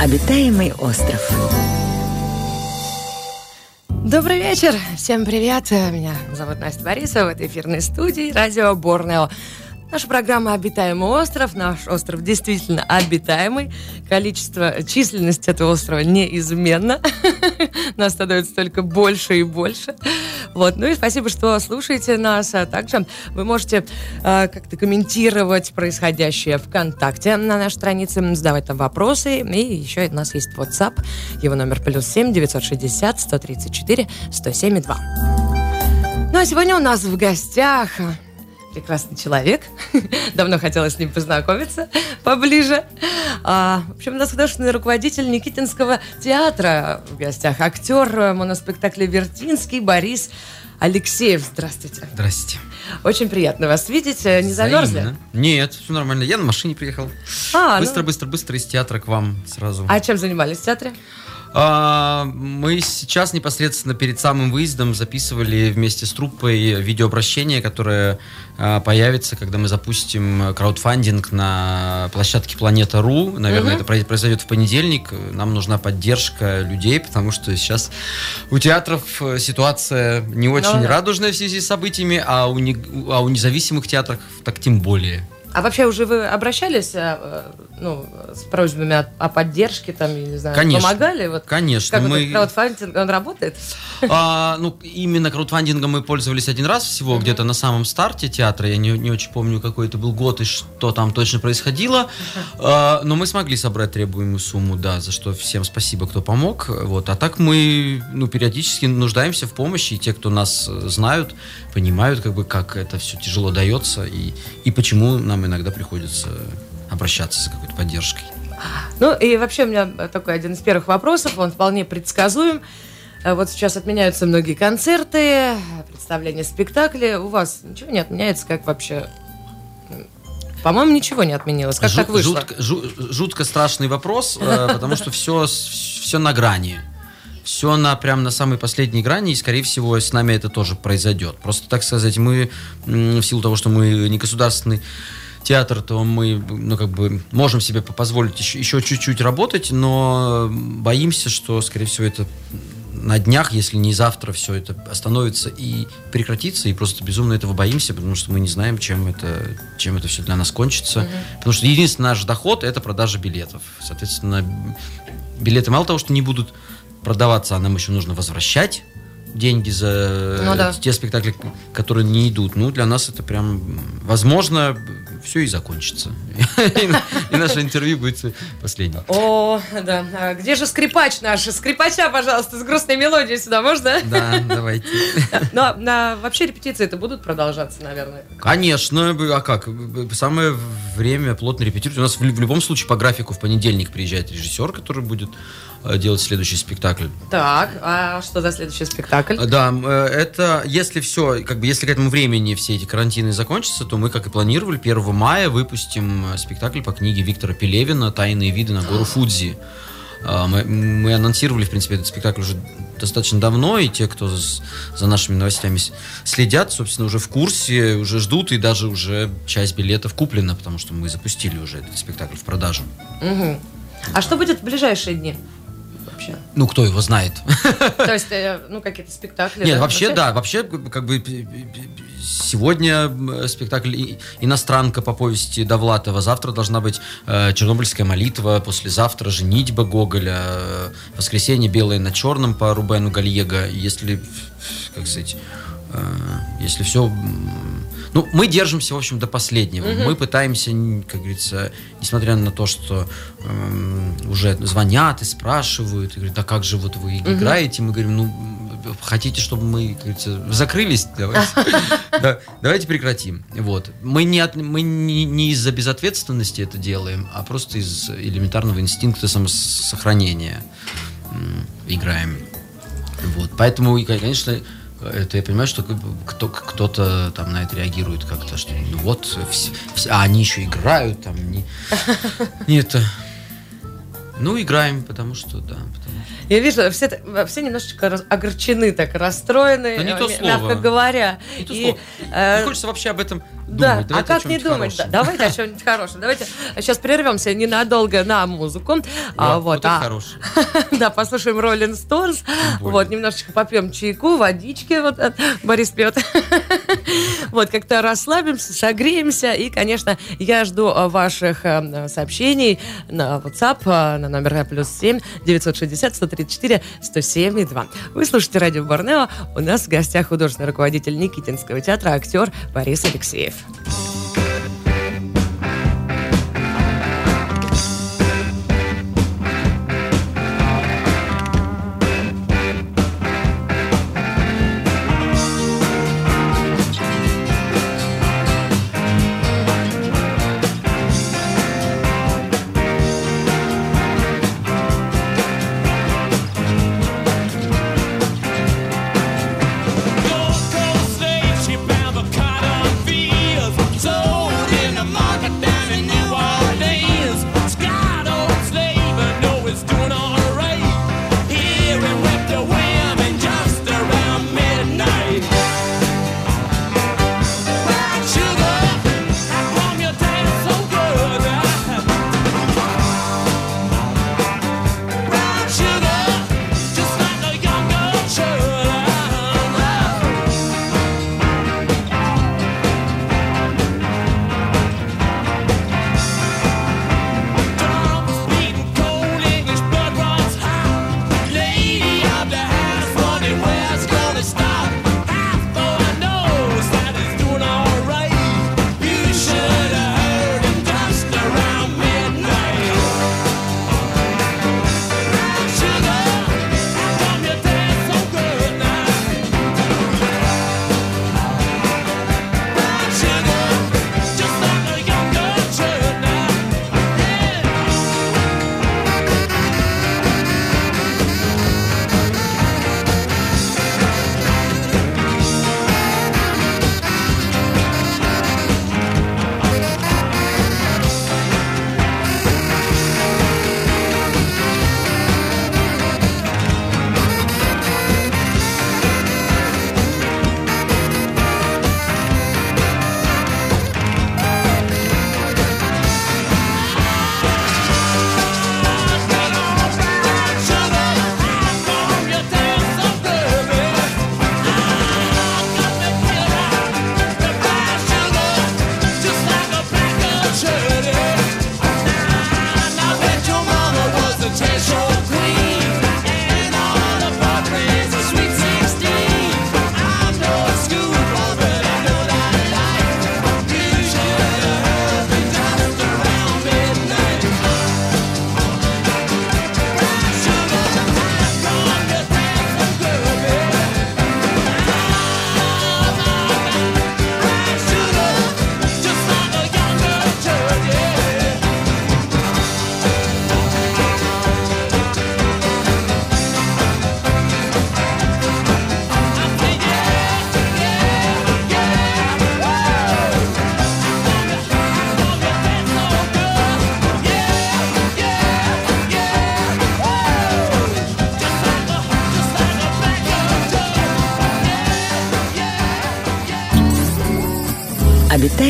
Обитаемый остров. Добрый вечер, всем привет. Меня зовут Настя Борисова в этой эфирной студии радио Борнео. Наша программа «Обитаемый остров». Наш остров действительно обитаемый. Количество, численность этого острова неизменно. Нас становится только больше и больше. Вот. Ну и спасибо, что слушаете нас. А также вы можете э, как-то комментировать происходящее ВКонтакте на нашей странице, задавать там вопросы. И еще у нас есть WhatsApp. Его номер плюс 7 960 134 107 2. Ну а сегодня у нас в гостях прекрасный человек. Давно хотела с ним познакомиться поближе. А, в общем, у нас художественный руководитель Никитинского театра в гостях. Актер моноспектакля «Вертинский» Борис Алексеев. Здравствуйте. Здрасте. Очень приятно вас видеть. Не замерзли? Нет, все нормально. Я на машине приехал. А, быстро, ну... быстро, быстро из театра к вам сразу. А чем занимались в театре? А, мы сейчас непосредственно перед самым выездом записывали вместе с труппой видеообращение, которое а, появится, когда мы запустим краудфандинг на площадке Планета.ру. Наверное, угу. это произойдет в понедельник. Нам нужна поддержка людей, потому что сейчас у театров ситуация не очень ну, радужная в связи с событиями, а у, не, а у независимых театров так тем более. А вообще уже вы обращались э, ну, с просьбами о, о поддержке, там, я не знаю, конечно, помогали? Вот, конечно. Как мы... вот краудфандинг, он работает? А, ну, именно краудфандингом мы пользовались один раз всего, mm-hmm. где-то на самом старте театра. Я не, не очень помню, какой это был год и что там точно происходило. А, но мы смогли собрать требуемую сумму, да, за что всем спасибо, кто помог. Вот. А так мы ну, периодически нуждаемся в помощи, и те, кто нас знают, понимают, как бы, как это все тяжело дается, и, и почему нам иногда приходится обращаться за какой-то поддержкой. Ну и вообще у меня такой один из первых вопросов, он вполне предсказуем. Э, вот сейчас отменяются многие концерты, представления, спектакли. У вас ничего не отменяется, как вообще по-моему, ничего не отменилось. Как Жут, так вышло? Жутко, жутко страшный вопрос, э, потому что все, все на грани. Все на прям на самой последней грани, и, скорее всего, с нами это тоже произойдет. Просто, так сказать, мы, в силу того, что мы не государственный театр, то мы, ну, как бы, можем себе позволить еще, еще чуть-чуть работать, но боимся, что, скорее всего, это на днях, если не завтра, все это остановится и прекратится, и просто безумно этого боимся, потому что мы не знаем, чем это, чем это все для нас кончится. Mm-hmm. Потому что единственный наш доход это продажа билетов. Соответственно, билеты мало того, что не будут продаваться, а нам еще нужно возвращать деньги за ну, да. те спектакли, которые не идут. Ну, для нас это прям, возможно, все и закончится. И наше интервью будет последним. О, да. А где же скрипач наш? Скрипача, пожалуйста, с грустной мелодией сюда, можно? Да, давайте. Но вообще репетиции это будут продолжаться, наверное? Конечно. А как? Самое время плотно репетировать. У нас в любом случае по графику в понедельник приезжает режиссер, который будет Э, делать следующий спектакль. Так, а что за следующий спектакль? Да, э, это если все, как бы если к этому времени все эти карантины закончатся, то мы, как и планировали, 1 мая выпустим э, спектакль по книге Виктора Пелевина «Тайные виды на гору Фудзи». Мы, мы анонсировали, в принципе, этот спектакль уже достаточно давно, и те, кто за нашими новостями следят, собственно, уже в курсе, уже ждут, и даже уже часть билетов куплена, потому что мы запустили уже этот спектакль в продажу. Угу. А что будет в ближайшие дни? Вообще? Ну, кто его знает? То есть, э, ну, какие-то спектакли? Нет, вообще, да, вообще, как бы, сегодня спектакль «Иностранка» по повести Довлатова, завтра должна быть э, «Чернобыльская молитва», послезавтра «Женитьба» Гоголя, э, воскресенье «Белое на черном» по Рубену Гальего. Если, как сказать, если все ну, мы держимся, в общем, до последнего. Угу. Мы пытаемся, как говорится, несмотря на то, что э, уже звонят и спрашивают, и говорят, а как же вот вы угу. играете? Мы говорим, ну, хотите, чтобы мы, как говорится, закрылись? Давайте, давайте прекратим. Вот. Мы не, от, мы не, не из-за безответственности это делаем, а просто из элементарного инстинкта самосохранения играем. Вот. Поэтому, конечно, это я понимаю, что кто, кто-то там на это реагирует как-то, что ну вот, все, все, а они еще играют, там, не, не это... Ну, играем, потому что, да. Потому что... Я вижу, все, все немножечко огорчены, так расстроены, да не то мягко слово. говоря. Не то и, слово. Э... Не хочется вообще об этом Да, а как не думать? Да, давайте о чем-нибудь хорошем. Давайте сейчас прервемся ненадолго на музыку. Вот, а, вот, вот а, да, послушаем Rolling Stones. Вот, немножечко попьем чайку, водички. Вот э, Борис пьет. Вот, как-то расслабимся, согреемся. И, конечно, я жду э, ваших э, сообщений на WhatsApp на номер плюс 7 960 134 107 2. Вы слушаете радио Борнео. У нас в гостях художественный руководитель Никитинского театра, актер Борис Алексеев. life.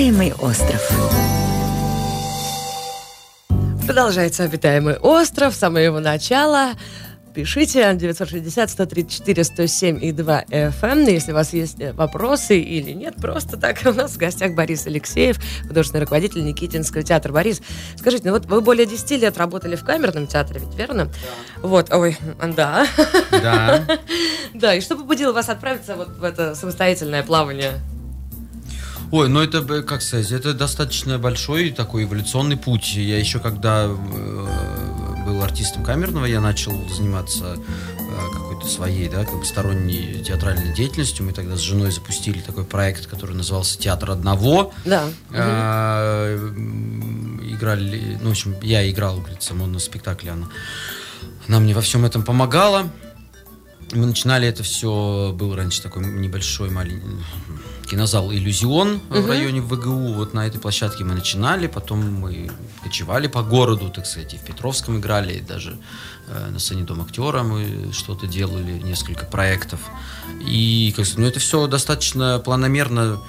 Обитаемый остров. Продолжается обитаемый остров, с самого его начала. Пишите 960 134 107 и 2 FM, если у вас есть вопросы или нет. Просто так у нас в гостях Борис Алексеев, художественный руководитель Никитинского театра. Борис, скажите, ну вот вы более 10 лет работали в камерном театре, ведь верно? Да. Вот, ой, да. Да. Да, и что побудило вас отправиться вот в это самостоятельное плавание? Ой, ну это, как сказать, это достаточно большой такой эволюционный путь. Я еще когда э, был артистом камерного, я начал заниматься э, какой-то своей, да, как бы сторонней театральной деятельностью. Мы тогда с женой запустили такой проект, который назывался «Театр одного». Да. Э, играли, ну, в общем, я играл, говорится, на спектакле она. Она мне во всем этом помогала. Мы начинали это все, был раньше такой небольшой маленький кинозал «Иллюзион» угу. в районе ВГУ. Вот на этой площадке мы начинали, потом мы кочевали по городу, так сказать, и в Петровском играли, и даже э, на сцене Дом актера мы что-то делали, несколько проектов. И, как сказать, ну, это все достаточно планомерно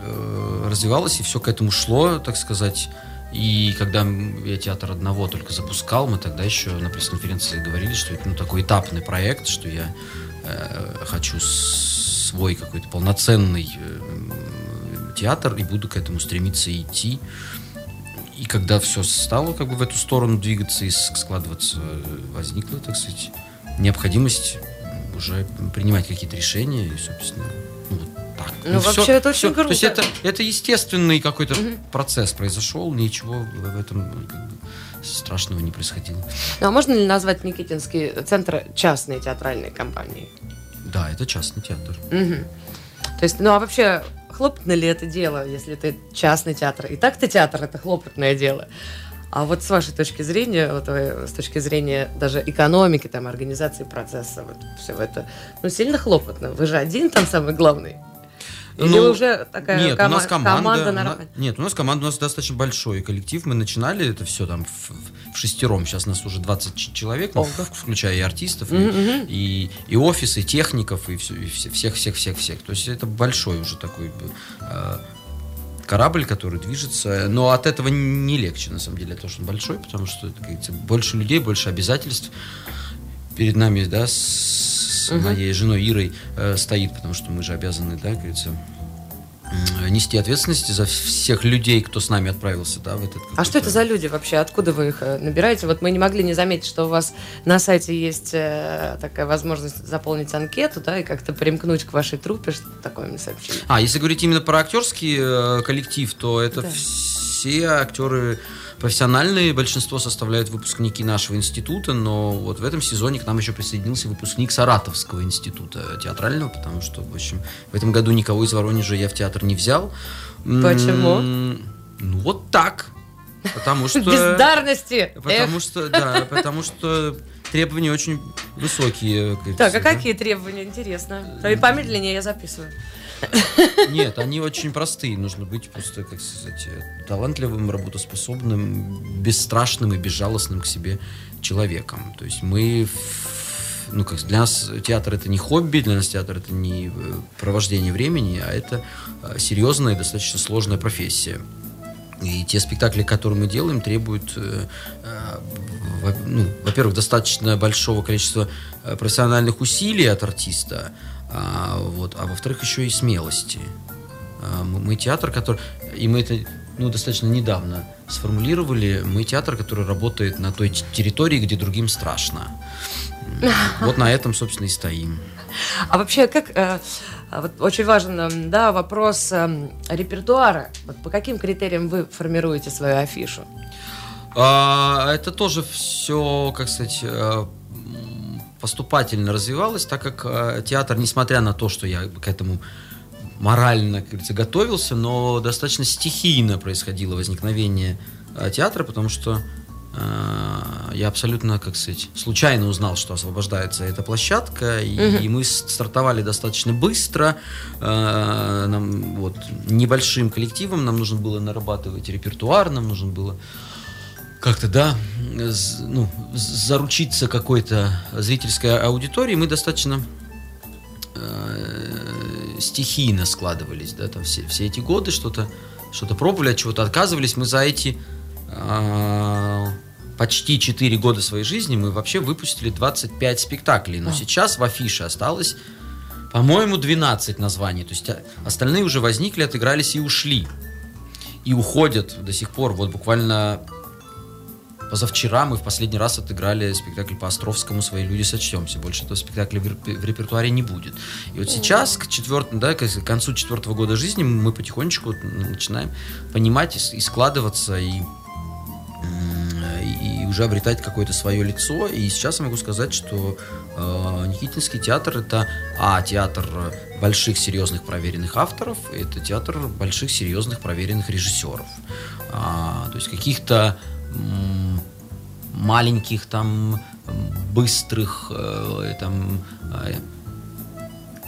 э, развивалось, и все к этому шло, так сказать. И когда я театр одного только запускал, мы тогда еще на пресс-конференции говорили, что это ну, такой этапный проект, что я э, хочу свой какой-то полноценный э, театр и буду к этому стремиться идти. И когда все стало как бы в эту сторону двигаться и складываться, возникла, так сказать, необходимость уже принимать какие-то решения и, собственно, ну, вот так. Ну, ну вообще все, это очень все. круто. То есть это, это естественный какой-то угу. процесс произошел, ничего в этом бы, страшного не происходило. Ну, а можно ли назвать Никитинский центр частной театральной компанией? Да, это частный театр. Угу. То есть, ну а вообще хлопотно ли это дело, если это частный театр? И так-то театр это хлопотное дело. А вот с вашей точки зрения, вот, с точки зрения даже экономики, там, организации процесса, вот все это, ну, сильно хлопотно. Вы же один там самый главный. Или ну, уже такая нет, кома- у нас команда, команда на... Нет, у нас команда, у нас достаточно большой коллектив. Мы начинали это все там в, в шестером. Сейчас нас уже 20 человек, ну, включая и артистов, mm-hmm. и, и, и офисы, и техников, и, все, и всех, всех, всех, всех. То есть это большой уже такой э, корабль, который движется. Но от этого не легче, на самом деле, то, что он большой, потому что, как говорится, больше людей, больше обязательств перед нами, да, с угу. моей женой Ирой э, стоит, потому что мы же обязаны, да, говорится, нести ответственность за всех людей, кто с нами отправился, да, в этот. А что это за люди вообще? Откуда вы их э, набираете? Вот мы не могли не заметить, что у вас на сайте есть э, такая возможность заполнить анкету, да, и как-то примкнуть к вашей труппе, что такое мне сообщили. А если говорить именно про актерский э, коллектив, то это да. все актеры профессиональные, большинство составляют выпускники нашего института, но вот в этом сезоне к нам еще присоединился выпускник Саратовского института театрального, потому что, в общем, в этом году никого из Воронежа я в театр не взял. Почему? Ну, вот так. Потому что... Бездарности! Потому что, да, потому что требования очень высокие. Так, а какие требования, интересно? Помедленнее я записываю. Нет, они очень простые. Нужно быть просто, как сказать, талантливым, работоспособным, бесстрашным и безжалостным к себе человеком. То есть мы ну, как для нас театр это не хобби, для нас театр это не э, провождение времени, а это э, серьезная и достаточно сложная профессия. И те спектакли, которые мы делаем, требуют, э, ну, во-первых, достаточно большого количества профессиональных усилий от артиста, а, вот, а во-вторых, еще и смелости. А, мы театр, который... И мы это ну, достаточно недавно сформулировали. Мы театр, который работает на той территории, где другим страшно. Вот на этом, собственно, и стоим. А вообще, как... Э, вот очень важен да, вопрос э, репертуара. Вот по каким критериям вы формируете свою афишу? А, это тоже все, как сказать, э, поступательно развивалась, так как э, театр, несмотря на то, что я к этому морально, как говорится, готовился, но достаточно стихийно происходило возникновение э, театра, потому что э, я абсолютно, как сказать, случайно узнал, что освобождается эта площадка, и, угу. и мы стартовали достаточно быстро, нам, вот, небольшим коллективом, нам нужно было нарабатывать репертуар, нам нужно было как-то, да, ну, заручиться какой-то зрительской аудиторией, мы достаточно э, стихийно складывались, да, там все, все эти годы что-то что-то пробовали, от чего-то отказывались. Мы за эти э, почти 4 года своей жизни мы вообще выпустили 25 спектаклей, но а. сейчас в афише осталось, по-моему, 12 названий, то есть а, остальные уже возникли, отыгрались и ушли. И уходят до сих пор. Вот буквально Позавчера мы в последний раз отыграли спектакль по Островскому «Свои люди сочтемся». Больше этого спектакля в репертуаре не будет. И вот сейчас, к, четвертому, да, к концу четвертого года жизни, мы потихонечку начинаем понимать и, и складываться, и и уже обретать какое-то свое лицо. И сейчас я могу сказать, что э, Никитинский театр это а театр больших серьезных проверенных авторов, это театр больших серьезных проверенных режиссеров. А, то есть каких-то маленьких там быстрых э, там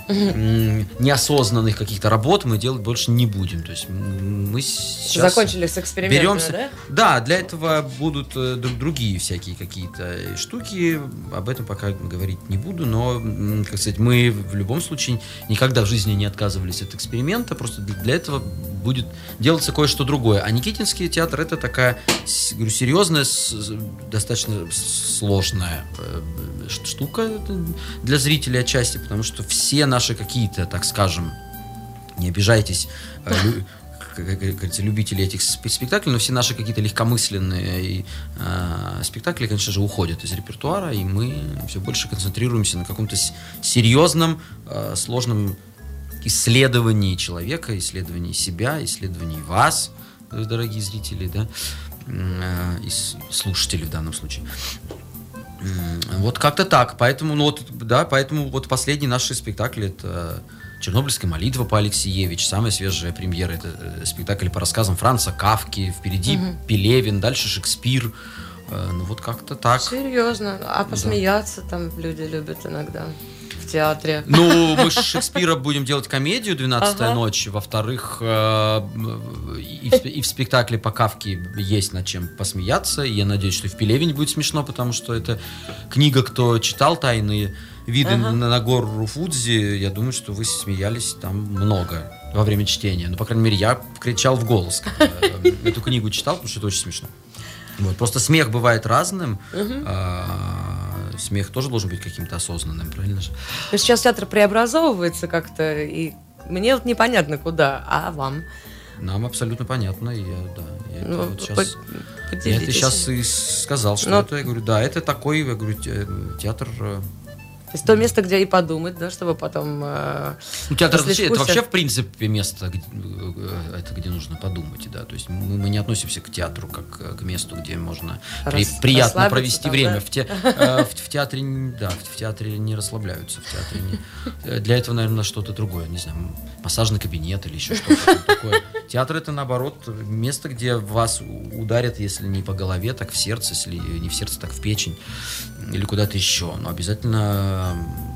э, неосознанных каких-то работ мы делать больше не будем. То есть мы сейчас Закончили с экспериментами, беремся. да? Да, для этого будут э, друг- другие всякие какие-то штуки. Об этом пока говорить не буду, но, как сказать, мы в любом случае никогда в жизни не отказывались от эксперимента. Просто для этого будет делаться кое-что другое. А Никитинский театр это такая, говорю, серьезная, достаточно сложная э, ш- штука э, для зрителей отчасти, потому что все наши какие-то, так скажем, не обижайтесь, э, как говорится, любители этих сп- спектаклей, но все наши какие-то легкомысленные э, спектакли, конечно же, уходят из репертуара, и мы все больше концентрируемся на каком-то серьезном, э, сложном исследовании человека, исследовании себя, исследовании вас, дорогие зрители, да, э, и слушатели в данном случае. Вот как-то так. Поэтому, ну вот, да, поэтому вот последний наш спектакль это Чернобыльская молитва по Алексеевич, самая свежая премьера, это э, спектакль по рассказам Франца Кавки, впереди Пелевин, дальше Шекспир. Э, Ну вот как-то так. Серьезно. А посмеяться там люди любят иногда в театре. Ну, мы с Шекспира будем делать комедию «12 Ага. ночь». Во-вторых, э, и, в, и в спектакле по Кавке есть над чем посмеяться. И я надеюсь, что и в Пелевине будет смешно, потому что это книга, кто читал «Тайные виды Ага. на, на гору Руфудзи». Я думаю, что вы смеялись там много во время чтения. Ну, по крайней мере, я кричал в голос, когда эту книгу читал, потому что это очень смешно. Вот, просто смех бывает разным. а, смех тоже должен быть каким-то осознанным, правильно же? Но сейчас театр преобразовывается как-то, и мне вот непонятно куда, а вам? Нам абсолютно понятно, и я, да, я это Ну, вот щас- по- я это поделитесь. сейчас и сказал, что Ну, это, я говорю, да, это такой, я говорю, те- театр, э, есть то место, где и подумать, да, чтобы потом... э, ну, театр вообще, это вкуса- вообще, в принципе, место, где, э, это где нужно подумать, да, то есть мы, мы не относимся к театру как э, к месту, где можно при- Рас- приятно провести там, время. да? В, те- э, в, в театре, да, в, в театре не расслабляются, в театре не- э, Для этого, наверное, что-то другое, не знаю, массажный кабинет или еще что-то такое. Театр это, наоборот, место, где вас ударят, если не по голове, так в сердце, если не в сердце, так в печень или куда-то еще. Но обязательно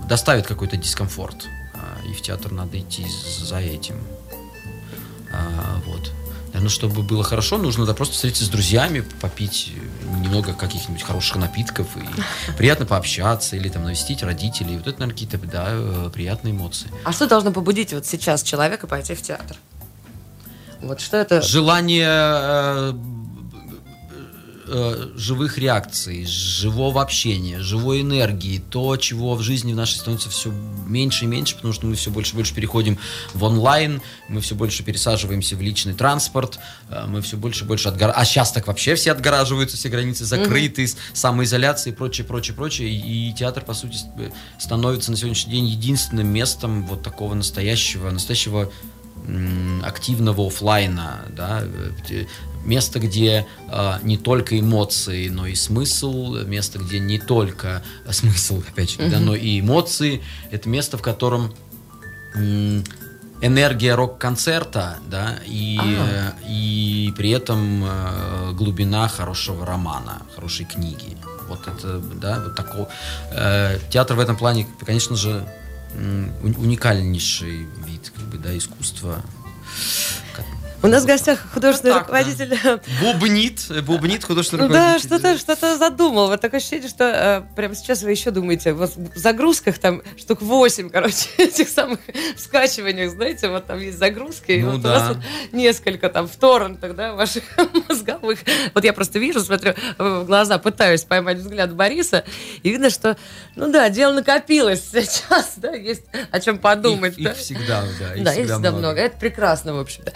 доставит какой-то дискомфорт. А, И в театр надо идти за этим. А, Вот. Наверное, чтобы было хорошо, нужно да, просто встретиться с друзьями, попить немного каких-нибудь хороших напитков и приятно пообщаться или там навестить родителей. Вот это, наверное, какие-то да, э, приятные эмоции. А что должно побудить вот сейчас человека пойти в театр? Вот что это? Желание э, живых реакций, живого общения, живой энергии, то, чего в жизни в нашей становится все меньше и меньше, потому что мы все больше и больше переходим в онлайн, мы все больше пересаживаемся в личный транспорт, э, мы все больше и больше отгораживаемся. А сейчас так вообще все отгораживаются, все границы закрыты, с- самоизоляция и прочее, прочее, прочее. И, и театр, по сути, становится на сегодняшний день единственным местом вот такого настоящего, настоящего активного оффлайна, да, э, место, где э, не только эмоции, но и смысл, место, где не только э, смысл, опять же, да, но и эмоции. Это место, в котором энергия рок-концерта, да, и, Ага. э, и при этом глубина хорошего романа, хорошей книги. Вот это, да, вот такого. э, театр в этом плане, конечно же, уникальнейший вид, как бы, да, искусства. У нас в гостях художественный Вот так, да. руководитель Бубнит, э, бубнит художественный Ну да, руководитель. что-то что задумал. Вот такое ощущение, что э, прямо сейчас вы еще думаете, вот в загрузках там штук 8, короче, этих самых скачиваниях, знаете, вот там есть загрузки, и Ну вот да. у вас вот несколько там в торрентах, да, ваших мозговых. Вот я просто вижу, смотрю в глаза, пытаюсь поймать взгляд Бориса, и видно, что, ну да, дело накопилось сейчас, да, есть о чем подумать. Их, да. их всегда, да, их Да, их всегда много. Это прекрасно, в общем-то.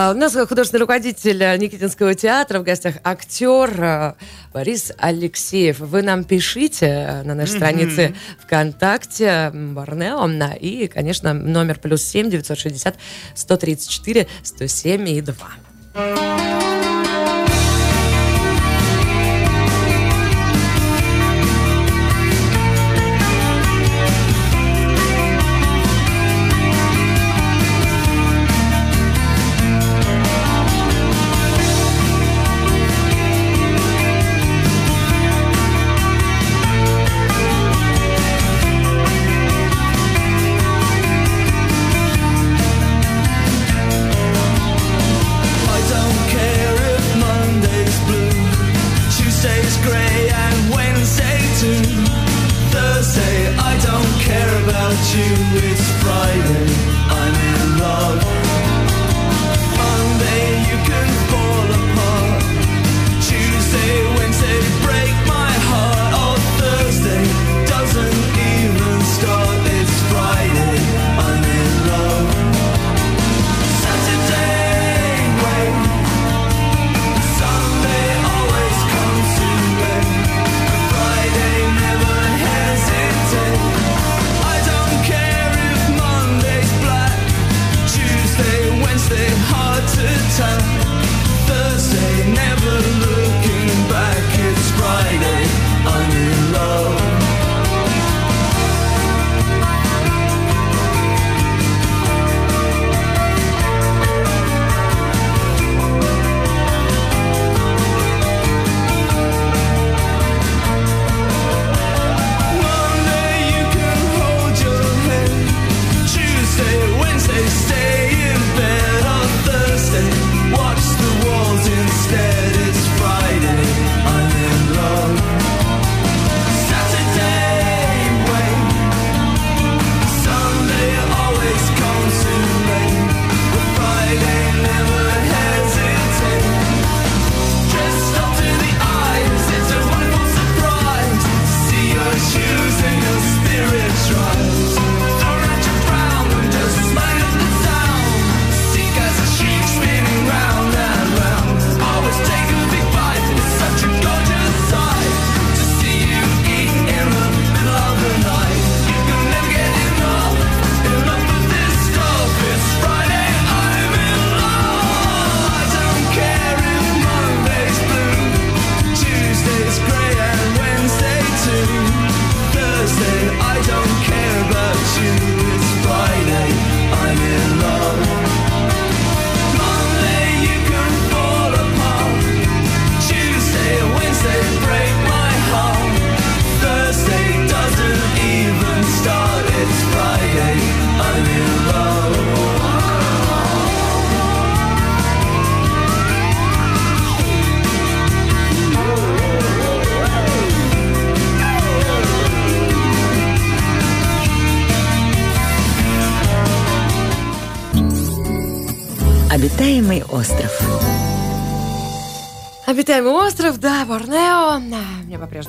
А, у нас художественный руководитель Никитинского театра, в гостях актер э, Борис Алексеев. Вы нам пишите на нашей странице ВКонтакте Барнео. И, конечно, номер плюс 7 960 134 107 и два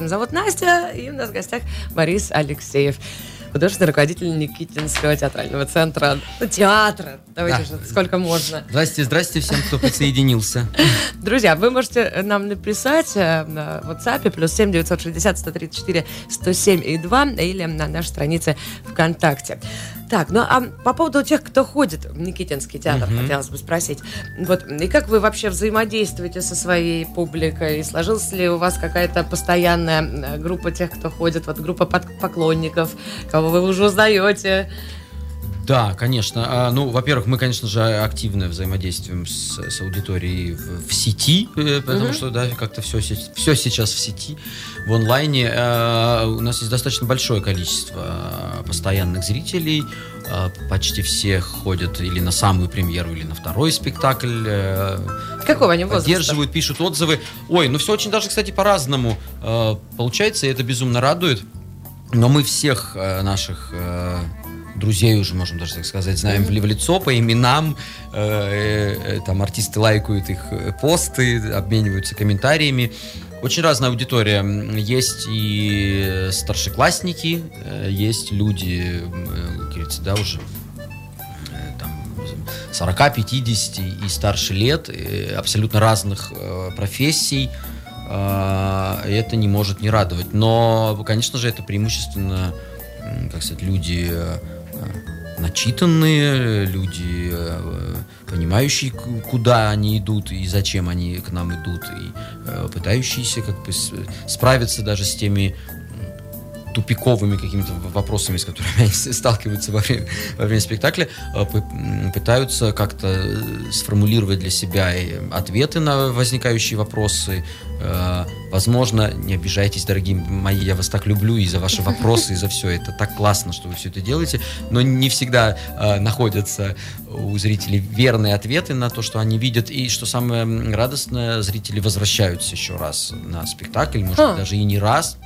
зовут Настя, и у нас в гостях Борис Алексеев, художественный руководитель Никитинского театрального центра. Ну, театра, давайте Да. же, сколько можно. Здрасте, здрасте всем, кто присоединился. Друзья, вы можете нам написать э, на WhatsApp плюс 7 960 134 107 и 2 или на нашей странице ВКонтакте. Так, ну а по поводу тех, кто ходит в Никитинский театр, хотелось бы спросить. Вот, и как вы вообще взаимодействуете со своей публикой? Сложилась ли у вас какая-то постоянная э, группа тех, кто ходит, вот группа под- поклонников, кого вы уже узнаете? Да, конечно. А, Ну, во-первых, мы, конечно же, активно взаимодействуем с, с аудиторией в, в сети, э, потому Мгм. что, да, как-то все, все сейчас в сети, в онлайне. А, У нас есть достаточно большое количество а, постоянных зрителей. Почти все ходят или на самую премьеру, или на второй спектакль. э, Какого они возраста? Поддерживают, пишут отзывы. Ой, ну все очень даже, кстати, по-разному э, получается, и это безумно радует. Но мы всех наших друзей уже, можем даже так сказать, знаем ли- в лицо, по именам. Э, э, там артисты лайкают их э, посты, обмениваются комментариями. Очень разная аудитория. Есть и старшеклассники, э, есть люди, э, как говорится, да, уже э, там 40, 50 и старше лет, э, абсолютно разных э, профессий. А, это не может не радовать. Но, конечно же, это преимущественно, как сказать, люди э, э, начитанные, люди, э, понимающие, куда они идут и зачем они к нам идут, и э, пытающиеся как бы справиться даже с теми тупиковыми какими-то вопросами, с которыми они сталкиваются во время, во время спектакля, э, пытаются как-то сформулировать для себя ответы на возникающие вопросы. Э, Возможно, не обижайтесь, дорогие мои, я вас так люблю и за ваши вопросы, и за все. Это так классно, что вы все это делаете, но не всегда э, находятся у зрителей верные ответы на то, что они видят. И что самое радостное, зрители возвращаются еще раз на спектакль, может быть, даже и не раз,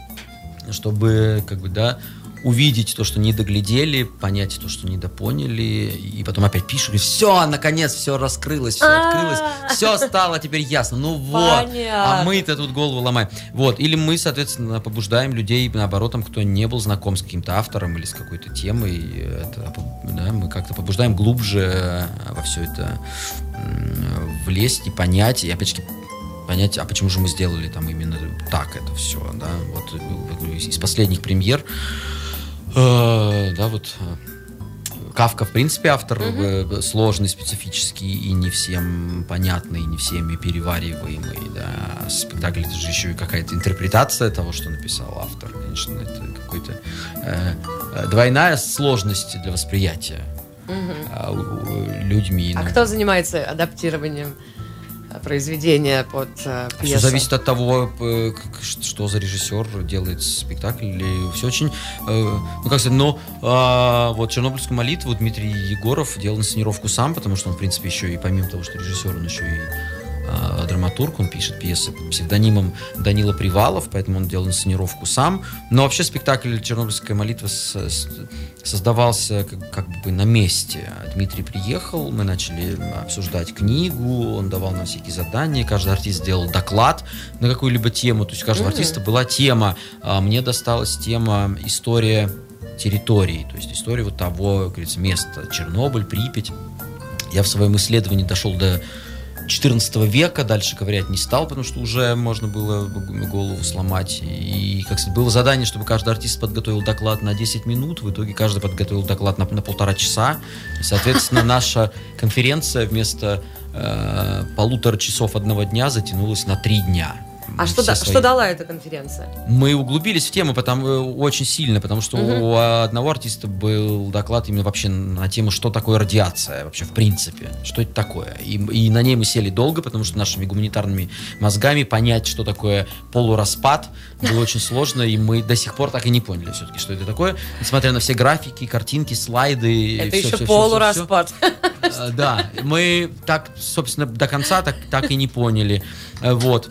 чтобы, как бы, да, увидеть то, что не доглядели, понять то, что недопоняли, и потом опять пишут, все, наконец, все раскрылось, все А. открылось, все стало теперь ясно. Ну вот, а мы-то тут голову ломаем. Вот, или мы, соответственно, побуждаем людей, наоборот, там, кто не был знаком с каким-то автором или с какой-то темой, это, да, мы как-то побуждаем глубже э, во все это влезть и понять, и опять-таки понять, а почему же мы сделали там именно так это все, да, вот э, из последних премьер, да, вот э, Кавка, в принципе, автор э, сложный, специфический и не всем понятный, не всеми перевариваемый, да. Спектакль это же еще и какая-то интерпретация того, что написал автор, конечно, это какой-то э, э, двойная сложность для восприятия а, у- у- людьми. А ну. кто занимается адаптированием э, произведения под э, Все пьесу? зависит от того, э, что за режиссер делает спектакль. Или все очень, э, ну как сказать, но а, вот Чернобыльскую молитву Дмитрий Егоров делал инсценировку сам, потому что он, в принципе, еще и помимо того, что режиссер, он еще и а, драматург, он пишет пьесы под псевдонимом Данила Привалов, поэтому он делал инсценировку сам. Но вообще спектакль «Чернобыльская молитва» с- с- создавался как, как бы на месте. Дмитрий приехал, мы начали обсуждать книгу, он давал нам всякие задания, каждый артист сделал доклад на какую-либо тему, то есть у каждого Мгм. артиста была тема. А Мне досталась тема «История территории», то есть история вот того, как говорится, места Чернобыль, Припять. Я в своем исследовании дошел до 14 века, дальше ковырять не стал, потому что уже можно было голову сломать. И, как сказать, было задание, чтобы каждый артист подготовил доклад на 10 минут, в итоге каждый подготовил доклад на, на полтора часа. И, соответственно, наша конференция вместо э, полутора часов одного дня затянулась на три дня. А что, да- свои- что дала эта конференция? мы углубились в тему потому, э, очень сильно, потому что Мгм. у одного артиста был доклад именно вообще на тему, что такое радиация вообще в принципе, что это такое. И, и на ней мы сели долго, потому что нашими гуманитарными мозгами понять, что такое полураспад, было очень сложно, и мы до сих пор так и не поняли все-таки, что это такое, несмотря на все графики, картинки, слайды. Это еще полураспад. Э, Да, мы так, собственно, до конца так, так и не поняли. Э, Вот.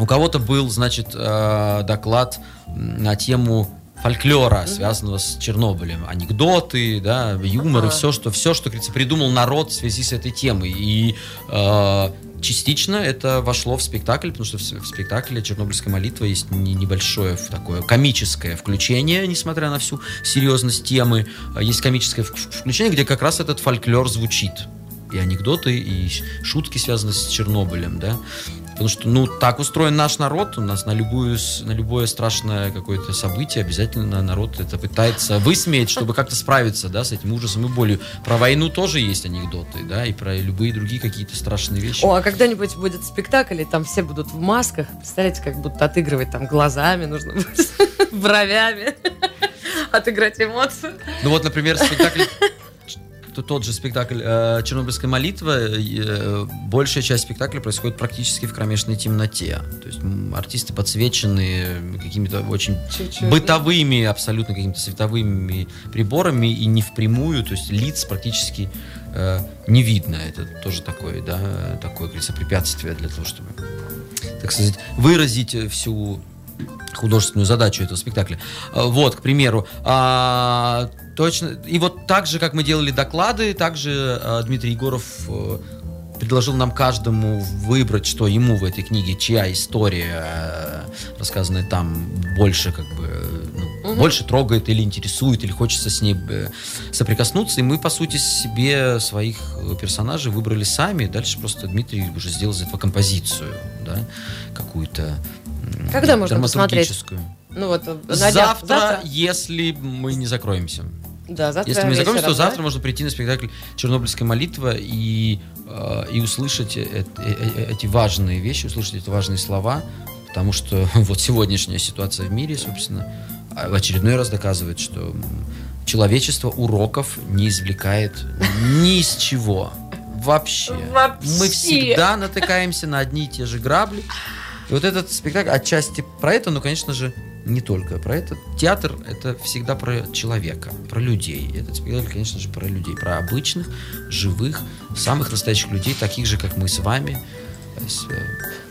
У кого-то был, значит, э, доклад на тему фольклора, связанного с Чернобылем. Анекдоты, да, юмор и все, что, все, что, говорится, придумал народ в связи с этой темой. И э, частично это вошло в спектакль, потому что в, спектакле «Чернобыльская молитва» есть не- небольшое такое комическое включение, несмотря на всю серьезность темы. Есть комическое включение, где как раз этот фольклор звучит. И анекдоты, и шутки, связанные с Чернобылем, да. Потому что, ну, так устроен наш народ. У нас на, любую, на любое страшное какое-то событие обязательно народ это пытается высмеять, чтобы как-то справиться, да, с этим ужасом и болью. Про войну тоже есть анекдоты, да, и про любые другие какие-то страшные вещи. О, а когда-нибудь будет спектакль, и там все будут в масках. Представляете, как будут отыгрывать там глазами, нужно бровями отыграть эмоцию. Ну вот, например, спектакль то- тот же спектакль э, «Чернобыльская молитва», э, большая часть спектакля происходит практически в кромешной темноте. То есть артисты подсвечены какими-то очень Чуть-чуть. бытовыми, абсолютно какими-то световыми приборами и не впрямую, то есть лиц практически э, не видно. Это тоже такое, да, такое, говорится, препятствие для того, чтобы, так сказать, выразить всю художественную задачу этого спектакля. Э, Вот, к примеру, а, точно. И вот так же, как мы делали доклады, также э, Дмитрий Егоров э, предложил нам каждому выбрать, что ему в этой книге, чья история, э, рассказанная там, больше как бы ну, Мгм. больше трогает или интересует, или хочется с ней э, соприкоснуться. И мы, по сути, себе своих э, персонажей выбрали сами. Дальше просто Дмитрий уже сделал из этого композицию, да, какую-то Когда можно посмотреть? Ну вот, Завтра, днях- если мы не закроемся. Да, завтра Если мы закроемся, то вечером, да? завтра можно прийти на спектакль «Чернобыльская молитва» и, э, и услышать э- э- э- эти важные вещи, услышать эти важные слова, потому что вот сегодняшняя ситуация в мире, собственно, а в очередной раз доказывает, что человечество уроков не извлекает ни из чего. Вообще. Вообще. Мы всегда натыкаемся на одни и те же грабли. И вот этот спектакль отчасти про это, но, конечно же, не только про это. Театр — это всегда про человека, про людей. Этот спектакль, конечно же, про людей, про обычных, живых, самых настоящих людей, таких же, как мы с вами. Есть, э,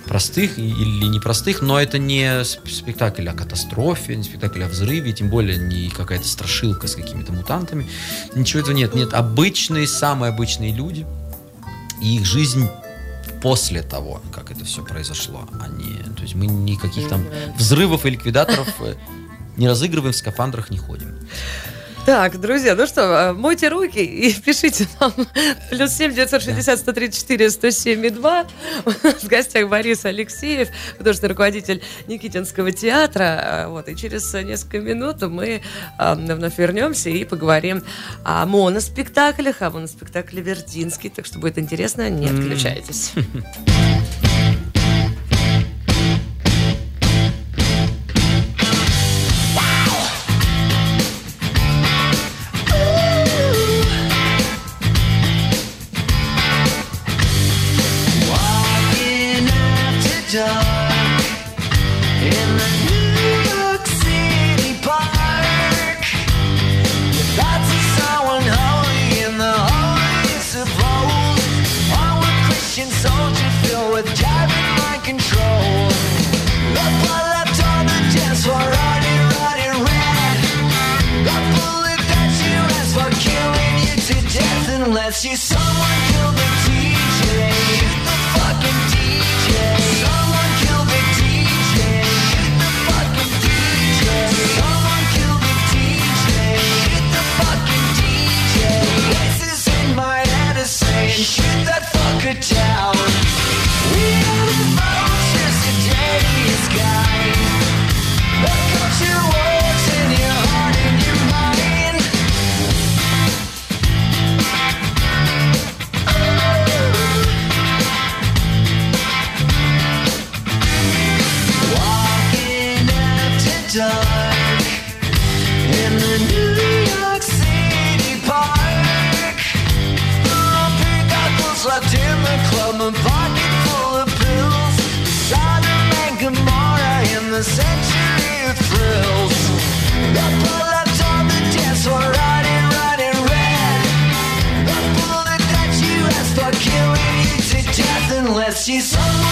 простых или непростых, но это не сп- спектакль о катастрофе, не спектакль о взрыве, тем более не какая-то страшилка с какими-то мутантами. Ничего этого нет. Нет, обычные, самые обычные люди и их жизнь после того, как это все произошло. А не, то есть мы никаких там взрывов и ликвидаторов э, не разыгрываем, в скафандрах не ходим. Так, друзья, ну что, э, мойте руки и пишите нам плюс семь девятьсот шестьдесят сто тридцать четыре сто семь и два. У нас в гостях Борис Алексеев, художественный руководитель Никитинского театра. Э, Вот, и через несколько минут мы э, вновь вернемся и поговорим о моноспектаклях, о моноспектакле Вердинский. Так что будет интересно, не отключайтесь. she's so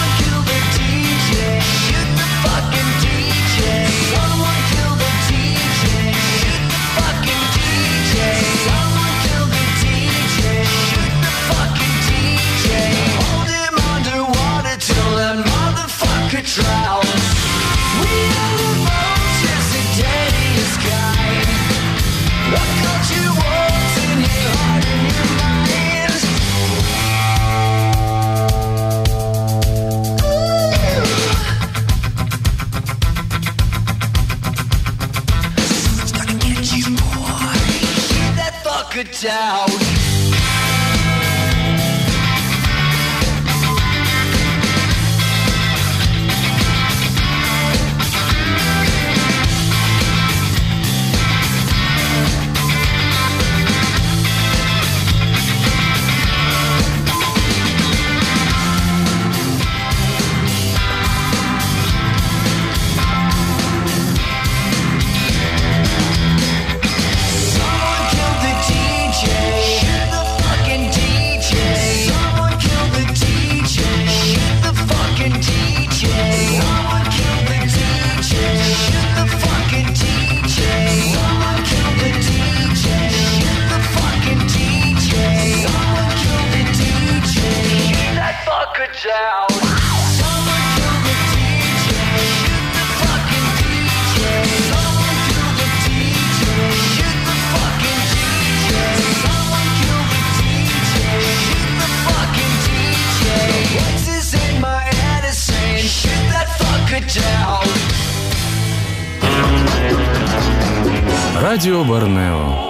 Радио Борнео.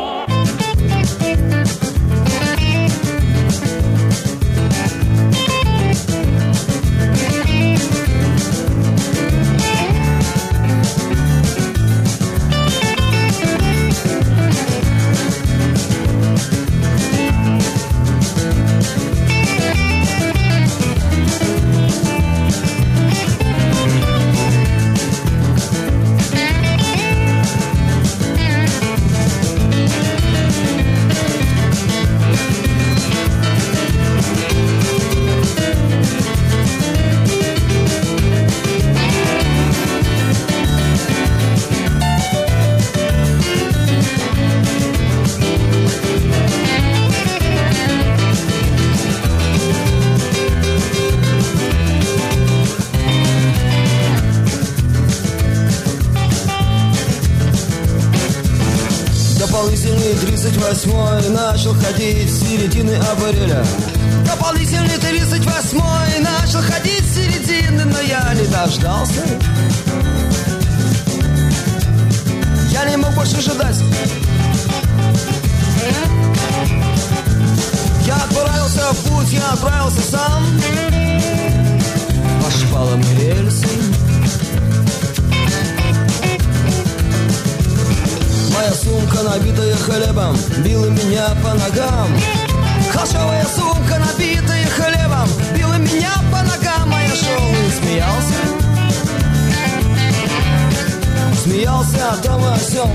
Хлебом, била меня по ногам. Холщовая сумка, набитая хлебом, била меня по ногам, а я шел и смеялся. Смеялся о том и о сём.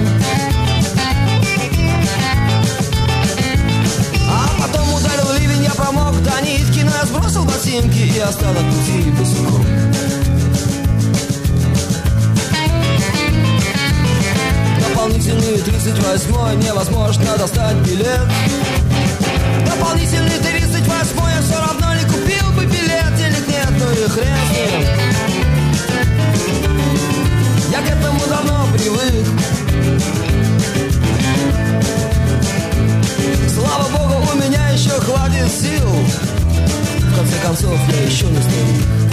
А потом ударил ливень, я промок до нитки, но я сбросил ботинки и остался пути босиком. Дополнительный 38 невозможно достать билет. Дополнительный 38 я все равно не купил бы билет Денег нет, ну и хрен Я к этому давно привык. Слава богу, у меня еще хватит сил. В конце концов, я еще не старик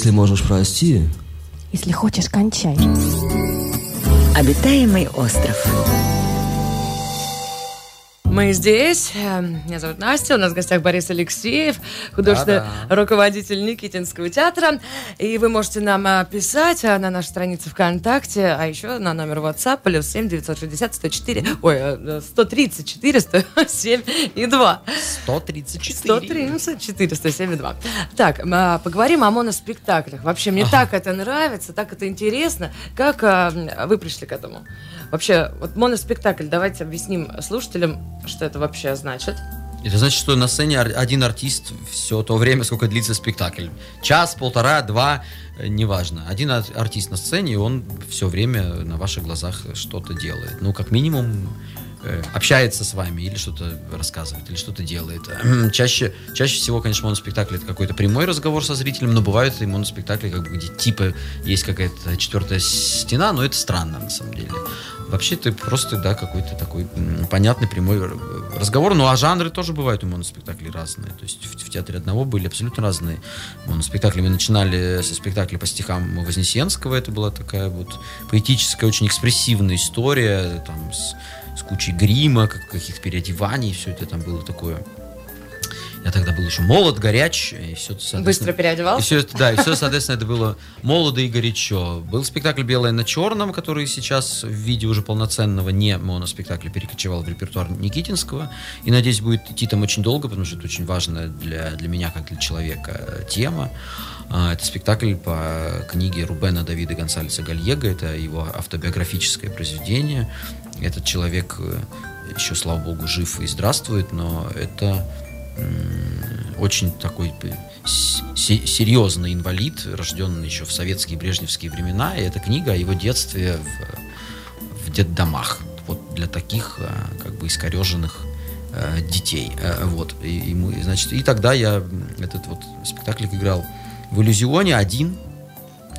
Если можешь, прости Если хочешь, кончай. Обитаемый остров. Мы здесь. Э, Меня зовут Настя. У нас в гостях Борис Алексеев, художественный Да-да. руководитель Никитинского театра. И вы можете нам э, писать э, на нашей странице ВКонтакте, а еще на номер WhatsApp плюс 7 960 104, ой, э, 134 107 и 2. 134. 130 407 и 2. Так, а, поговорим о моноспектаклях. Вообще, мне так это нравится, так это интересно. Как вы пришли к этому? Вообще, вот моноспектакль, давайте объясним слушателям, что это вообще значит. Это значит, что на сцене один артист все то время, сколько длится спектакль. Час, полтора, два, э, неважно. Один ар- артист на сцене, и он все время на ваших глазах что-то делает. Ну, как минимум, э, общается с вами, или что-то рассказывает, или что-то делает. Чаще, чаще всего, конечно, моноспектакль это какой-то прямой разговор со зрителем, но бывают и моноспектакли, как бы, где типа есть какая-то четвертая стена, но это странно на самом деле. Вообще это просто, да, какой-то такой понятный прямой р- разговор. Ну, а жанры тоже бывают у моноспектаклей разные. То есть в, в театре одного были абсолютно разные моноспектакли. Мы начинали со спектакля по стихам Вознесенского. Это была такая вот поэтическая, очень экспрессивная история, там, с, с кучей грима, как- каких-то переодеваний. Все это там было такое. Я тогда был еще молод, горяч, и все это, Быстро И переодевался? все это, да, и все, соответственно, это было молодо и горячо. Был спектакль «Белое на черном», который сейчас в виде уже полноценного не моноспектакля перекочевал в репертуар Никитинского. И, надеюсь, будет идти там очень долго, потому что это очень важная для, для меня, как для человека, тема. А, Это спектакль по книге Рубена Давида Гонсалеса Гальего. Это его автобиографическое произведение. Этот человек э, еще, слава богу, жив и здравствует, но это очень такой э, с- се- серьезный инвалид, рожденный еще в советские брежневские времена. И эта книга о его детстве в, в детдомах. Вот для таких э, как бы искореженных э, детей. Вот. И, и значит, и тогда я этот вот спектакль играл в иллюзионе один.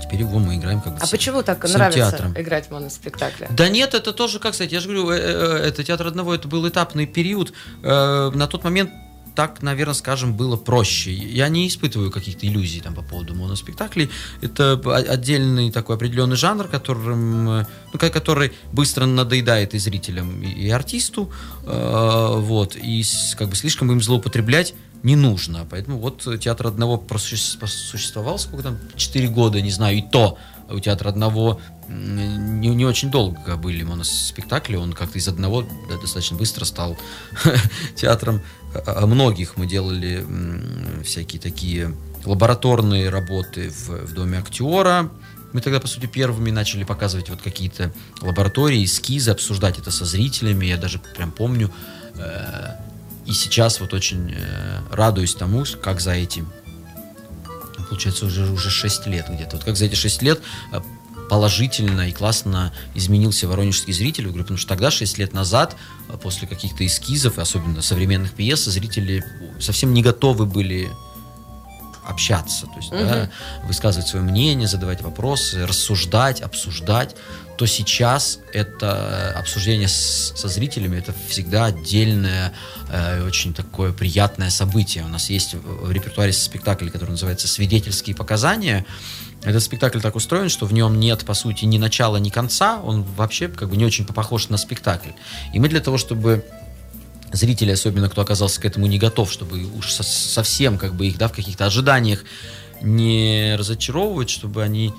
Теперь его мы играем как бы А всем- почему так всем нравится театром. играть в моноспектакле? Да нет, это тоже, как сказать, я же говорю, это театр одного, это был этапный период. На тот момент так, наверное, скажем, было проще. Я не испытываю каких-то иллюзий там по поводу моноспектаклей. Это отдельный такой определенный жанр, которым, ну, ко- который быстро надоедает и зрителям, и, артисту. Э, Вот, и как бы слишком им злоупотреблять не нужно. Поэтому вот театр одного существовал сколько там, 4 года, не знаю, и то у театра одного не, не очень долго были моноспектакли, он как-то из одного да, достаточно быстро стал театром многих. Мы делали всякие такие лабораторные работы в, в доме актера. Мы тогда, по сути, первыми начали показывать вот какие-то лаборатории, эскизы, обсуждать это со зрителями. Я даже прям помню. э, и сейчас вот очень э, радуюсь тому, как за эти получается, уже, уже 6 лет где-то. Вот как за эти 6 лет э, положительно и классно изменился воронежский зритель. Я говорю, потому что тогда, 6 лет назад, э, после каких-то эскизов, особенно современных пьес, зрители совсем не готовы были общаться, то есть да, высказывать свое мнение, задавать вопросы, рассуждать, обсуждать, то сейчас это обсуждение с- со зрителями это всегда отдельное, э, очень такое приятное событие. У нас есть в репертуаре спектакль, который называется «Свидетельские показания». Этот спектакль так устроен, что в нем нет, по сути, ни начала, ни конца. Он вообще как бы не очень похож на спектакль. И мы для того, чтобы зрители, особенно кто оказался к этому не готов, чтобы уж со- совсем как бы их да, в каких-то ожиданиях не разочаровывать, чтобы они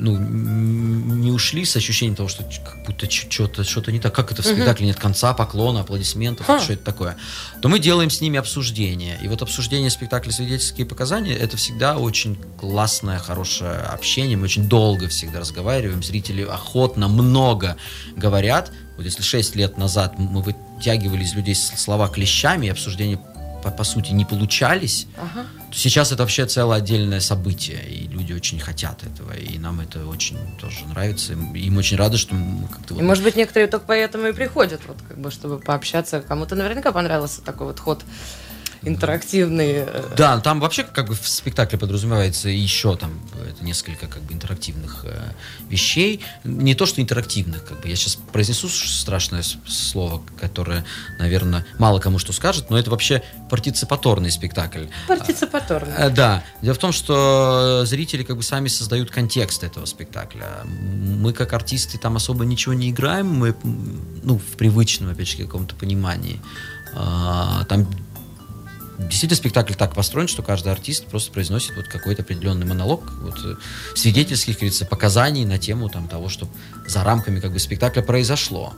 ну, не ушли с ощущением того, что как будто что-то что-то не так, как это в спектакле нет конца, поклона, аплодисментов, Ха. что это такое, то мы делаем с ними обсуждение. И вот обсуждение спектакля «Свидетельские показания» это всегда очень классное, хорошее общение. Мы очень долго всегда разговариваем, зрители охотно много говорят. Вот если 6 лет назад мы вытягивали из людей слова клещами, и обсуждения по, по сути не получались, Ага. то сейчас это вообще целое отдельное событие, и люди очень хотят этого, и нам это очень тоже нравится, и мы очень рады, что мы как-то И, вот может быть, некоторые только поэтому и приходят, вот, как бы, чтобы пообщаться. Кому-то наверняка понравился такой вот ход интерактивный. э, Да, там вообще как бы в спектакле подразумевается еще там несколько как бы интерактивных э, вещей. Не то, что интерактивных, как бы я сейчас произнесу страшное слово, которое, наверное, мало кому что скажет, но это вообще партиципаторный спектакль. Партиципаторный. Э, Да. Дело в том, что зрители как бы сами создают контекст этого спектакля. Мы как артисты там особо ничего не играем, мы ну в привычном опять же каком-то понимании. А, Там действительно спектакль так построен, что каждый артист просто произносит вот какой-то определенный монолог, вот, э, свидетельских, как говорится, показаний на тему там, того, что за рамками как бы, спектакля произошло.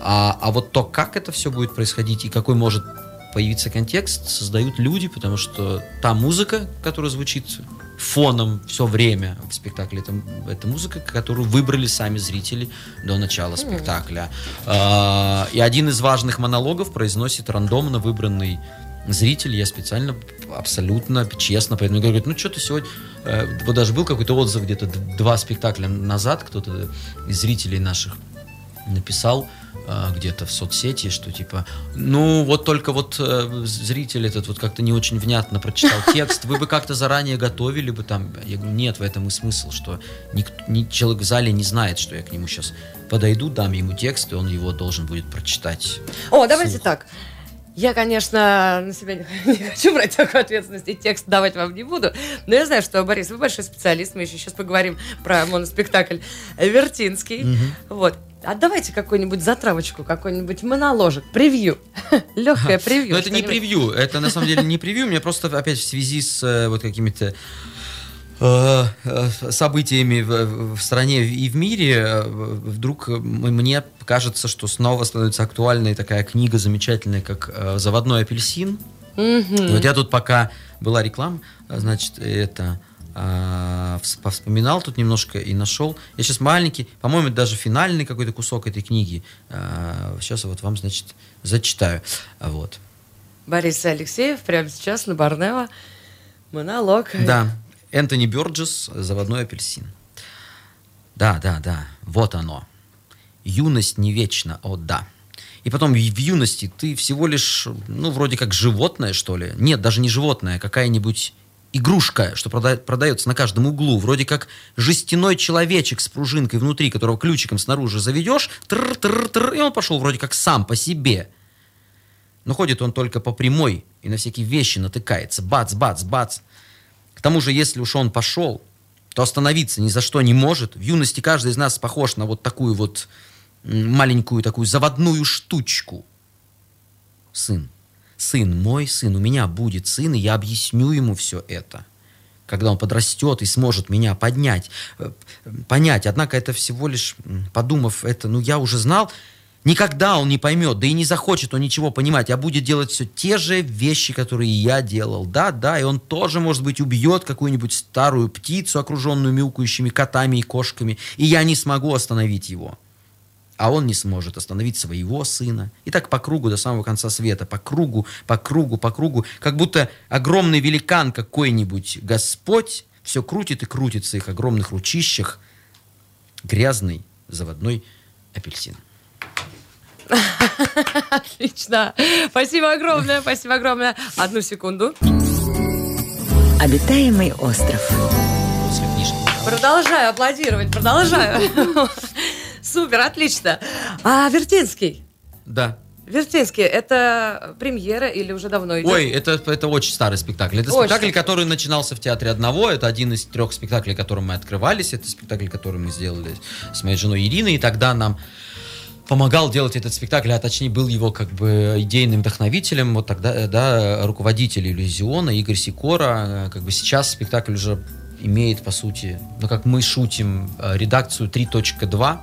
А, а вот то, как это все будет происходить и какой может появиться контекст, создают люди, потому что та музыка, которая звучит фоном все время в спектакле, это, это музыка, которую выбрали сами зрители до начала спектакля. А, и один из важных монологов произносит рандомно выбранный зритель, я специально абсолютно честно, поэтому говорю, ну что ты сегодня, э, вот даже был какой-то отзыв где-то два спектакля назад, кто-то из зрителей наших написал э, где-то в соцсети, что типа, ну вот только вот э, зритель этот вот как-то не очень внятно прочитал текст, вы бы как-то заранее готовили бы там, я говорю, нет, в этом и смысл, что ник- ни, человек в зале не знает, что я к нему сейчас подойду, дам ему текст, и он его должен будет прочитать. О, давайте так. Я, конечно, на себя не, не хочу брать такую ответственность и текст давать вам не буду. Но я знаю, что, Борис, вы большой специалист. Мы еще сейчас поговорим про моноспектакль Вертинский. Вот. А давайте какую-нибудь затравочку, какой-нибудь моноложек, превью. Легкое превью. Но это не превью, это на самом деле не превью, мне просто опять в связи с э, вот какими-то событиями в, в стране и в мире э, вдруг э, мне кажется, что снова становится актуальной такая книга замечательная, как э, «Заводной апельсин». И вот я тут пока была реклама, а, значит, это а, вс- повспоминал тут немножко и нашел. Я сейчас маленький, по-моему, даже финальный какой-то кусок этой книги. сейчас вот вам, значит, зачитаю. А, Вот. Борис Алексеев прямо сейчас на Барнево. Монолог. Да. Энтони Бёрджес «Заводной апельсин». Да, да, да, вот оно. Юность не вечна, о да. И потом в юности ты всего лишь, ну, вроде как животное, что ли. Нет, даже не животное, а какая-нибудь игрушка, что прода- продается на каждом углу. Вроде как жестяной человечек с пружинкой внутри, которого ключиком снаружи заведешь, тр-тр-тр, и он пошел вроде как сам по себе. Но ходит он только по прямой и на всякие вещи натыкается. Бац, бац, бац. Тому же, если уж он пошел, то остановиться ни за что не может. В юности каждый из нас похож на вот такую вот маленькую такую заводную штучку. Сын. Сын, мой сын, у меня будет сын, и я объясню ему все это. Когда он подрастет и сможет меня поднять, э, понять. Однако это всего лишь, подумав это, ну я уже знал, никогда он не поймет, да и не захочет он ничего понимать, а будет делать все те же вещи, которые я делал. Да, да, и он тоже, может быть, убьет какую-нибудь старую птицу, окруженную мяукающими котами и кошками, и я не смогу остановить его. А он не сможет остановить своего сына. И так по кругу до самого конца света. По кругу, по кругу, по кругу. Как будто огромный великан какой-нибудь Господь все крутит и крутит в своих огромных ручищах грязный заводной апельсин. Отлично. Спасибо огромное, спасибо огромное. Одну секунду. Обитаемый остров. После книжки. Продолжаю аплодировать, продолжаю. Супер, отлично. А Вертинский? Да. Вертинский, это премьера или уже давно идет? Ой, это, это очень старый спектакль. Это Очень. спектакль, который начинался в театре одного. Это один из трех спектаклей, которым мы открывались. Это спектакль, который мы сделали с моей женой Ириной. И тогда нам помогал делать этот спектакль, а точнее был его как бы идейным вдохновителем, вот тогда, э, да, руководитель иллюзиона Игорь Сикора. Э, Как бы сейчас спектакль уже имеет, по сути, ну, как мы шутим, э, редакцию 3.2.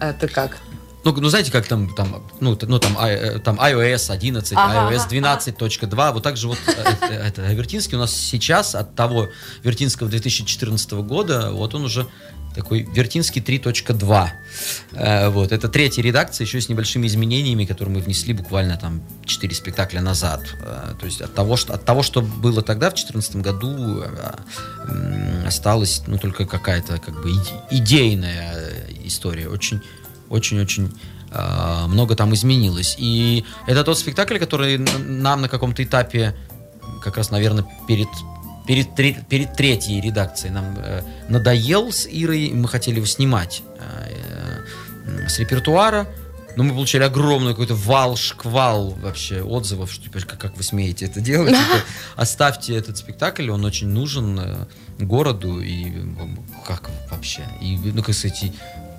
Это как? Ну, ну, знаете, как там, там, ну, ну там, э, там iOS 11, Ага, iOS ага, 12.2, вот так же вот э, э, это, Вертинский у нас сейчас от того Вертинского 2014 года, вот он уже такой Вертинский 3.2. Э, вот, это третья редакция, еще с небольшими изменениями, которые мы внесли буквально там 4 спектакля назад. Э, то есть от того, что, от того, что было тогда, в 2014 году, э, осталась, ну, только какая-то как бы иде- идейная история. Очень очень-очень э, много там изменилось. И это тот спектакль, который нам на каком-то этапе, как раз, наверное, перед, перед, тре- перед третьей редакцией нам э, надоел с Ирой, мы хотели его снимать э, э, с репертуара. Но мы получили огромный какой-то вал, шквал вообще отзывов, что типа, как, как вы смеете это делать. Типа, оставьте этот спектакль, он очень нужен э, городу и как вообще. И, ну, как сказать, и,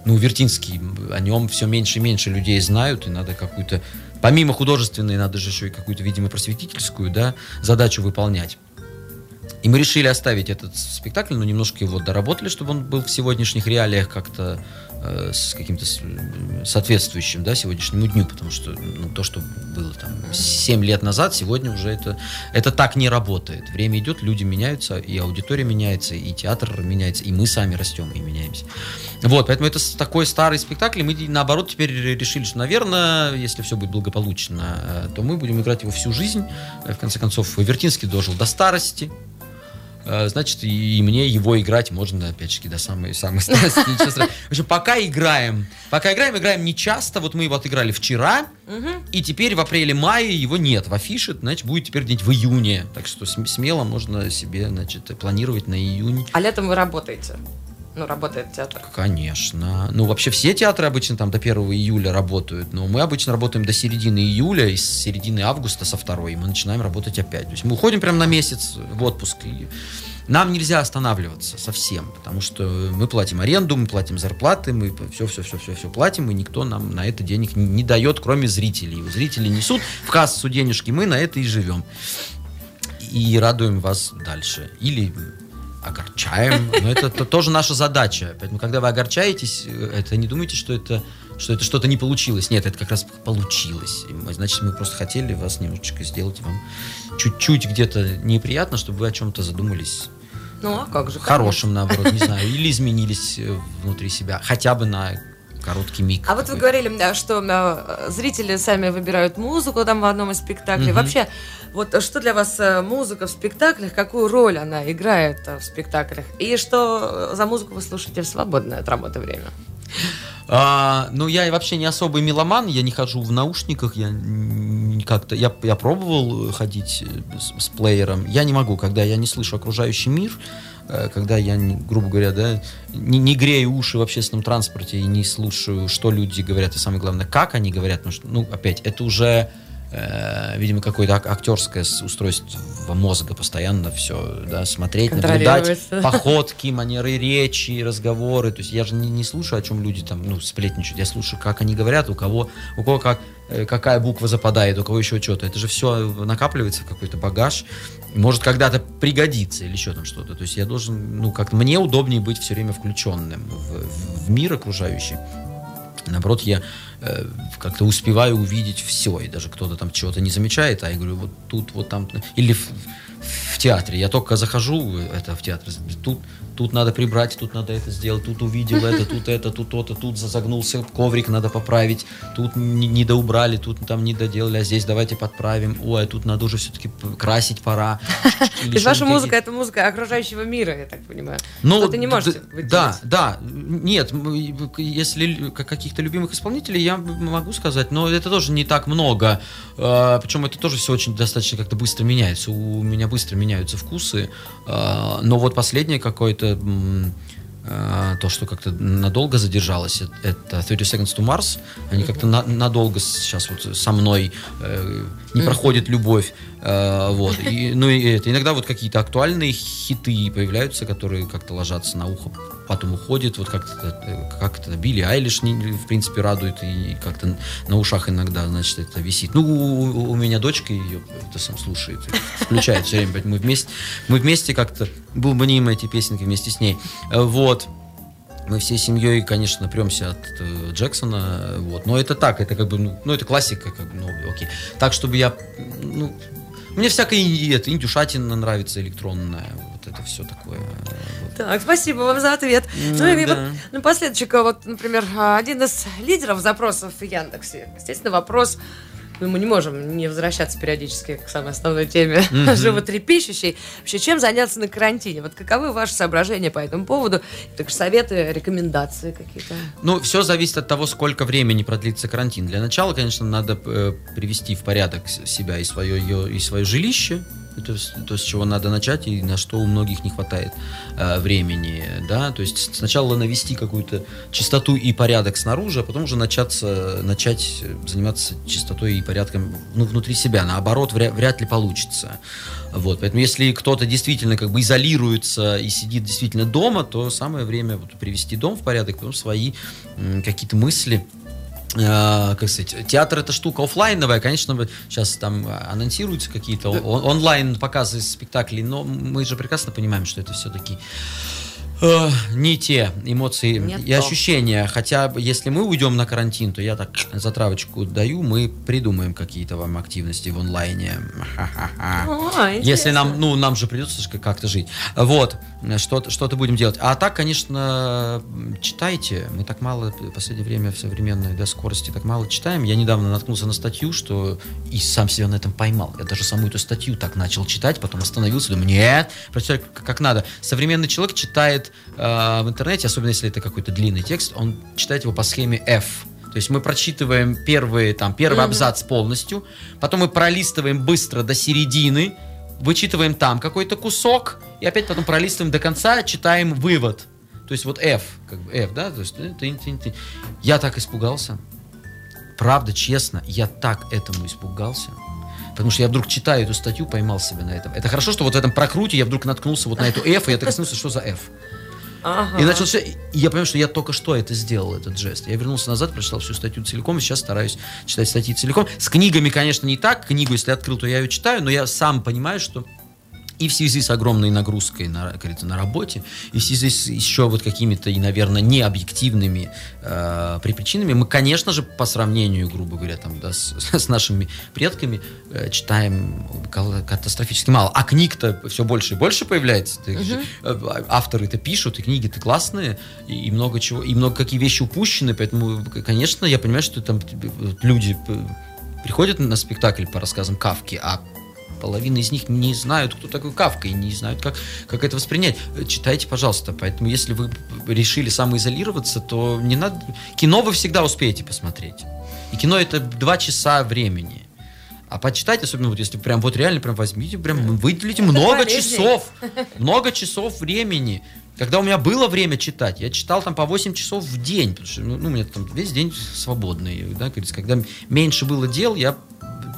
ну, Вертинский, о нем все меньше и меньше людей знают, и надо какую-то, помимо художественной, надо же еще и какую-то, видимо, просветительскую, да, задачу выполнять. И мы решили оставить этот спектакль, но немножко его доработали, чтобы он был в сегодняшних реалиях как-то э, с каким-то соответствующим, да, сегодняшнему дню, потому что ну, то, что было там 7 лет назад, сегодня уже это, это так не работает. Время идет, люди меняются, и аудитория меняется, и театр меняется, и мы сами растем и меняемся. Вот, поэтому это такой старый спектакль, и мы наоборот теперь решили, что, наверное, если все будет благополучно, э, то мы будем играть его всю жизнь. Э, В конце концов, Вертинский дожил до старости, значит, и, мне его играть можно, опять-таки, до самой, самой старости. В общем, пока играем. Пока играем, играем не часто. Вот мы его отыграли вчера, и теперь в апреле-мае его нет. В афише, значит, будет теперь где-нибудь в июне. Так что см- смело можно себе, значит, планировать на июнь. А летом вы работаете? Ну, работает театр. Конечно. Ну, вообще все театры обычно там до 1 июля работают, но мы обычно работаем до середины июля, и с середины августа, со второй, мы начинаем работать опять. То есть мы уходим прямо на месяц в отпуск, и нам нельзя останавливаться совсем, потому что мы платим аренду, мы платим зарплаты, мы все-все-все-все платим, и никто нам на это денег не, не дает, кроме зрителей. Зрители несут в кассу денежки, мы на это и живем. И радуем вас дальше. Или огорчаем. Но это, это тоже наша задача. Поэтому, когда вы огорчаетесь, э, это не думайте, что это что это что-то не получилось. Нет, это как раз получилось. Значит, мы просто хотели вас немножечко сделать вам чуть-чуть где-то неприятно, чтобы вы о чем-то задумались Ну, а как же? хорошим, наоборот, не знаю, или изменились э, внутри себя, хотя бы на короткий миг. А вот вы говорили, да, что э, зрители сами выбирают музыку там в одном из спектаклей. Вообще, вот что для вас э, музыка в спектаклях, какую роль она играет э, в спектаклях? И что э, за музыку вы слушаете в свободное от работы время? А, ну, я вообще не особый меломан, я не хожу в наушниках, я как-то, я, я пробовал ходить с, с плеером, я не могу, когда я не слышу окружающий мир, когда я, грубо говоря, да, не, не грею уши в общественном транспорте и не слушаю, что люди говорят, и самое главное, как они говорят, потому что, ну, опять, это уже э, видимо, какое-то ак- актерское устройство мозга постоянно все, да, смотреть, наблюдать, походки, манеры речи, разговоры. То есть я же не, не слушаю, о чем люди там, ну, сплетничают. Я слушаю, как они говорят, у кого, у кого как, э, какая буква западает, у кого еще что-то. Это же все накапливается в какой-то багаж. Может когда-то пригодиться или еще там что-то. То есть я должен, ну, как мне удобнее быть все время включенным в, в- в мир окружающий. Наоборот, я э, как-то успеваю увидеть все, и даже кто-то там чего-то не замечает, а я говорю, вот тут, вот там, или в, в театре, я только захожу, это в театр, тут, тут надо прибрать, тут надо это сделать, тут увидел это, тут это, тут то-то, тут загнулся коврик, надо поправить, тут не, не доубрали, тут там не доделали, а здесь давайте подправим, ой, а тут надо уже все-таки красить пора. То есть ваша музыка это музыка окружающего мира, я так понимаю. Что ты не выделить. Да, да. Нет, если каких-то любимых исполнителей, я могу сказать, но это тоже не так много. А, Причем это тоже все очень достаточно как-то быстро меняется. У меня быстро меняются вкусы. А, Но вот последнее какое-то м, а, то, что как-то надолго задержалось, это 30 Seconds to Mars. Они как-то на- надолго сейчас вот со мной э, не проходит любовь. Э, вот. И, ну и это. Иногда вот какие-то актуальные хиты появляются, которые как-то ложатся на ухо, потом уходят. Вот как-то как-то Билли Айлиш, в принципе, радует, и как-то на ушах иногда, значит, это висит. Ну, у, у- меня дочка ее это сам слушает, включает все время. Мы вместе, мы вместе как-то бубним эти песенки вместе с ней. Вот. Мы всей семьей, конечно, премся от э, Джексона, вот. Но это так, это как бы, ну, ну, это классика, как бы, ну, окей. Так, чтобы я, ну, мне всякая это, индюшатина нравится электронная, вот это все такое. Так, спасибо вам за ответ. Ну и да. вот напоследок, вот, например, один из лидеров запросов в Яндексе. Естественно, вопрос, ну, мы не можем не возвращаться периодически к самой основной теме, животрепещущей. Вообще, чем заняться на карантине? Вот каковы ваши соображения по этому поводу? Так советы, рекомендации какие-то? Ну, все зависит от того, сколько времени продлится карантин. Для начала, конечно, надо э, привести в порядок себя и свое, и свое жилище. Это с- то, с чего надо начать и на что у многих не хватает э, времени, да, то есть сначала навести какую-то чистоту и порядок снаружи, а потом уже начаться, начать э, заниматься чистотой и порядком ну, внутри себя, наоборот, вряд, вряд ли получится, вот, поэтому если кто-то действительно как бы изолируется и сидит действительно дома, то самое время вот привести дом в порядок, потом свои м, какие-то мысли э, как сказать, театр это штука оффлайновая, конечно, сейчас там анонсируются какие-то он- онлайн показы спектаклей, но мы же прекрасно понимаем, что это все-таки э, не те эмоции Не и то. ощущения. Хотя, если мы уйдем на карантин, то я так затравочку даю, мы придумаем какие-то вам активности в онлайне. О, Если нам, ну, нам же придется как-то жить. Вот, что-то, что-то будем делать. А так, конечно, читайте. Мы так мало в последнее время в современной да, скорости так мало читаем. Я недавно наткнулся на статью, что и сам себя на этом поймал. Я даже саму эту статью так начал читать, потом остановился, думаю, нет, прочитай как, как надо. Современный человек читает э, в интернете, особенно если это какой-то длинный текст, он читает его по схеме F. То есть мы прочитываем первые, там, первый абзац полностью, потом мы пролистываем быстро до середины, вычитываем там какой-то кусок, и опять потом пролистываем до конца, читаем вывод. То есть вот F, как бы F, да, то есть э, я так испугался. Правда, честно, я так этому испугался. Потому что я вдруг читаю эту статью, поймал себя на этом. Это хорошо, что вот в этом прокруте я вдруг наткнулся вот на эту F, и я так остановился, что за F. Ага. И начал все. И я понимаю, что я только что это сделал, этот жест. Я вернулся назад, прочитал всю статью целиком, и сейчас стараюсь читать статьи целиком. С книгами, конечно, не так. Книгу, если открыл, то я ее читаю, но я сам понимаю, что и в связи с огромной нагрузкой на, как говорится, на работе, и в связи с еще вот какими-то, и, наверное, необъективными э, причинами, мы, конечно же, по сравнению, грубо говоря, там, да, с, с нашими предками, э, читаем катастрофически мало. А книг-то все больше и больше появляется. Ты- э, Авторы-то пишут, и книги-то классные, и, и много чего, и много какие вещи упущены, поэтому, конечно, я понимаю, что там э, люди э, приходят на спектакль по рассказам Кавки, а половина из них не знают, кто такой Кавка, и не знают, как, как это воспринять. Читайте, пожалуйста. Поэтому, если вы решили самоизолироваться, то не надо... Кино вы всегда успеете посмотреть. И кино это два часа времени. А почитать, особенно вот если прям вот реально прям возьмите, прям выделите много полезнее. часов. Много часов времени. Когда у меня было время читать, я читал там по 8 часов в день, потому что ну, у меня там весь день свободный. Да, говорится, когда меньше было дел, я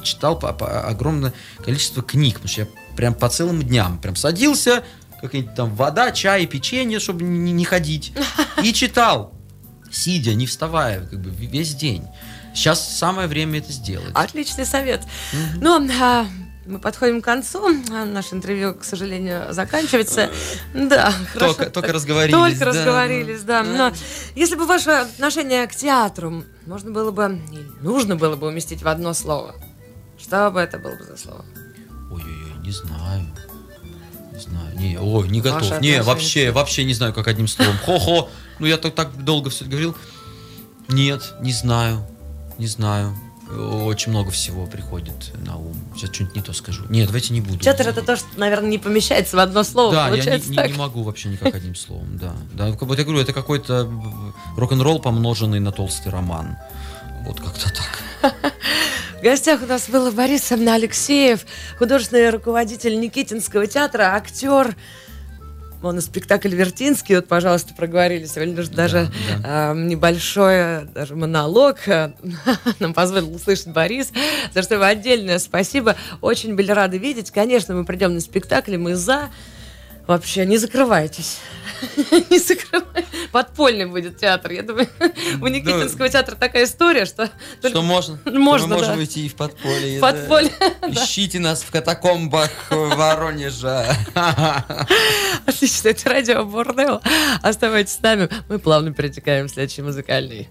читал по, по огромное количество книг, потому что я прям по целым дням прям садился, какая-нибудь там вода, чай, печенье, чтобы не, не ходить, и читал, сидя, не вставая, как бы весь день. Сейчас самое время это сделать. Отличный совет. Ну, а, мы подходим к концу. А, Наше интервью, к сожалению, заканчивается. Да, хорошо. Только- только разговорились, Только да. разговорились, да. Но если бы ваше отношение к театру можно было бы, нужно было бы уместить в одно слово, что бы это было бы за слово? Ой-ой-ой, не знаю. Не знаю. Не, ой, не готов. Ваше Не, вообще, вообще не знаю, как одним словом. Хо-хо. Ну, я так, так долго все говорил. Нет, не знаю. Не знаю. Очень много всего приходит на ум. Сейчас что-нибудь не то скажу. Нет, давайте не буду. Театр это то, что, наверное, не помещается в одно слово. Да, я не, не- не могу вообще никак одним словом, да. Да, вот я говорю, это какой-то э, рок-н-ролл, помноженный на толстый роман. Вот как-то так. В гостях у нас был Борис Алексеев, художественный руководитель Никитинского театра, актер. Моноспектакль «Вертинский», вот, пожалуйста, проговорили сегодня же даже да. э, небольшой даже монолог нам позволил услышать Борис, за что ему отдельное спасибо. Очень были рады видеть. Конечно, мы придем на спектакль, мы за. Вообще, не закрывайтесь. Не закрывайтесь. Подпольный будет театр. Я думаю, у Никитинского театра такая история, что только Что можно? Можно, Мы можем да. идти и в подполье. подполье. да. Ищите нас в катакомбах Воронежа. Отлично, это радио Борнео. Оставайтесь с нами. Мы плавно перетекаем в следующий музыкальный.